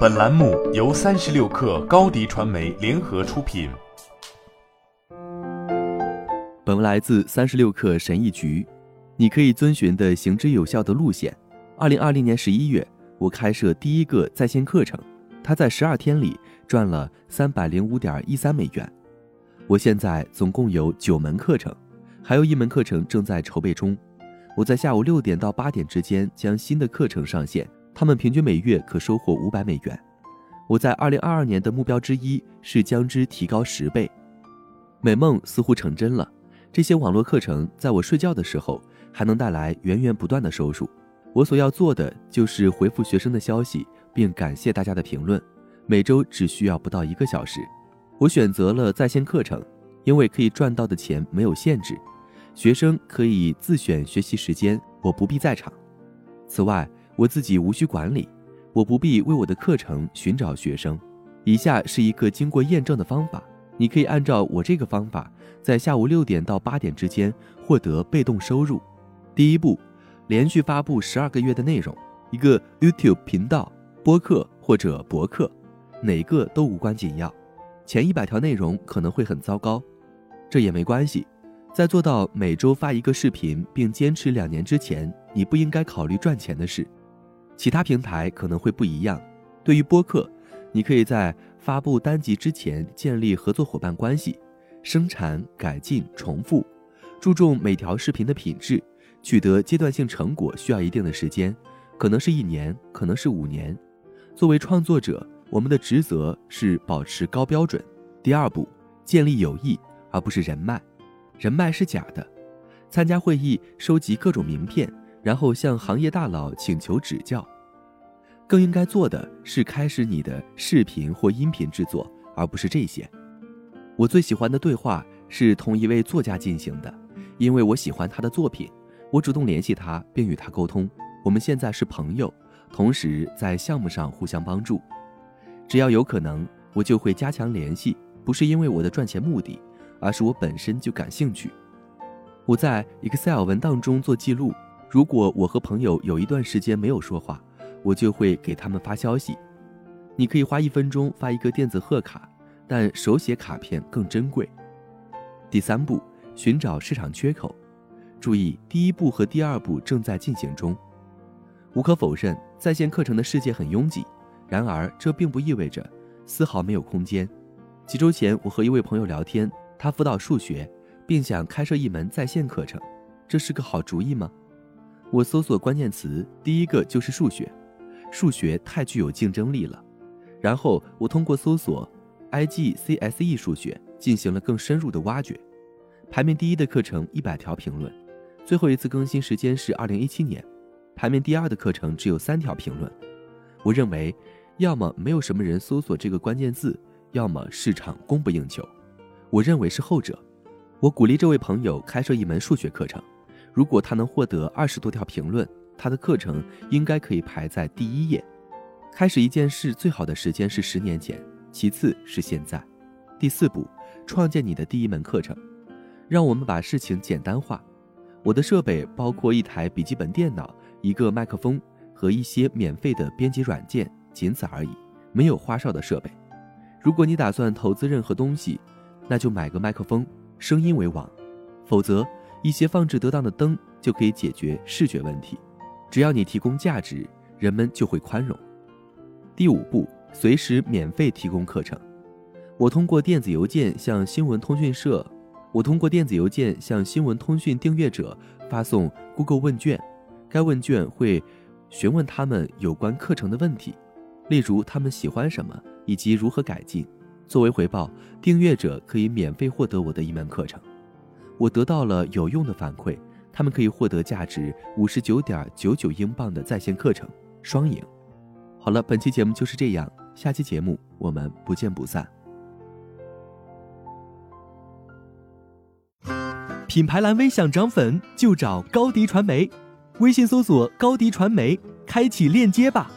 本栏目由三十六氪高低传媒联合出品。本文来自三十六氪神译局。你可以遵循的行之有效的路线。二零二零年十一月，我开设第一个在线课程，它在十二天里赚了三百零五点一三美元。我现在总共有九门课程，还有一门课程正在筹备中。我在下午六点到八点之间将新的课程上线，他们平均每月可收获五百美元。我在二零二二年的目标之一是将之提高十倍。美梦似乎成真了，这些网络课程在我睡觉的时候还能带来源源不断的收入。我所要做的就是回复学生的消息，并感谢大家的评论，每周只需要不到一个小时。我选择了在线课程，因为可以赚到的钱没有限制，学生可以自选学习时间，我不必在场。此外，我自己无需管理，我不必为我的课程寻找学生。以下是一个经过验证的方法，你可以按照我这个方法，在下午六点到八点之间获得被动收入。第一步，连续发布十二个月的内容，一个 YouTube 频道、播客或者博客，哪个都无关紧要。前一百条内容可能会很糟糕，这也没关系。在做到每周发一个视频并坚持两年之前，你不应该考虑赚钱的事。其他平台可能会不一样。对于播客，你可以在发布单集之前建立合作伙伴关系，生产、改进、重复，注重每条视频的品质。取得阶段性成果需要一定的时间，可能是一年，可能是五年。作为创作者。我们的职责是保持高标准。第二步，建立友谊，而不是人脉。人脉是假的。参加会议，收集各种名片，然后向行业大佬请求指教。更应该做的是开始你的视频或音频制作，而不是这些。我最喜欢的对话是同一位作家进行的，因为我喜欢他的作品。我主动联系他，并与他沟通。我们现在是朋友，同时在项目上互相帮助。只要有可能，我就会加强联系，不是因为我的赚钱目的，而是我本身就感兴趣。我在 Excel 文档中做记录，如果我和朋友有一段时间没有说话，我就会给他们发消息。你可以花一分钟发一个电子贺卡，但手写卡片更珍贵。第三步，寻找市场缺口。注意，第一步和第二步正在进行中。无可否认，在线课程的世界很拥挤。然而，这并不意味着丝毫没有空间。几周前，我和一位朋友聊天，他辅导数学，并想开设一门在线课程，这是个好主意吗？我搜索关键词，第一个就是数学，数学太具有竞争力了。然后我通过搜索 IGCSE 数学进行了更深入的挖掘。排名第一的课程一百条评论，最后一次更新时间是二零一七年。排名第二的课程只有三条评论。我认为。要么没有什么人搜索这个关键字，要么市场供不应求。我认为是后者。我鼓励这位朋友开设一门数学课程，如果他能获得二十多条评论，他的课程应该可以排在第一页。开始一件事最好的时间是十年前，其次是现在。第四步，创建你的第一门课程。让我们把事情简单化。我的设备包括一台笔记本电脑、一个麦克风和一些免费的编辑软件。仅此而已，没有花哨的设备。如果你打算投资任何东西，那就买个麦克风，声音为王。否则，一些放置得当的灯就可以解决视觉问题。只要你提供价值，人们就会宽容。第五步，随时免费提供课程。我通过电子邮件向新闻通讯社，我通过电子邮件向新闻通讯订阅者发送 Google 问卷，该问卷会询问他们有关课程的问题。例如，他们喜欢什么以及如何改进。作为回报，订阅者可以免费获得我的一门课程。我得到了有用的反馈，他们可以获得价值五十九点九九英镑的在线课程，双赢。好了，本期节目就是这样，下期节目我们不见不散。品牌蓝 V 想涨粉就找高迪传媒，微信搜索高迪传媒，开启链接吧。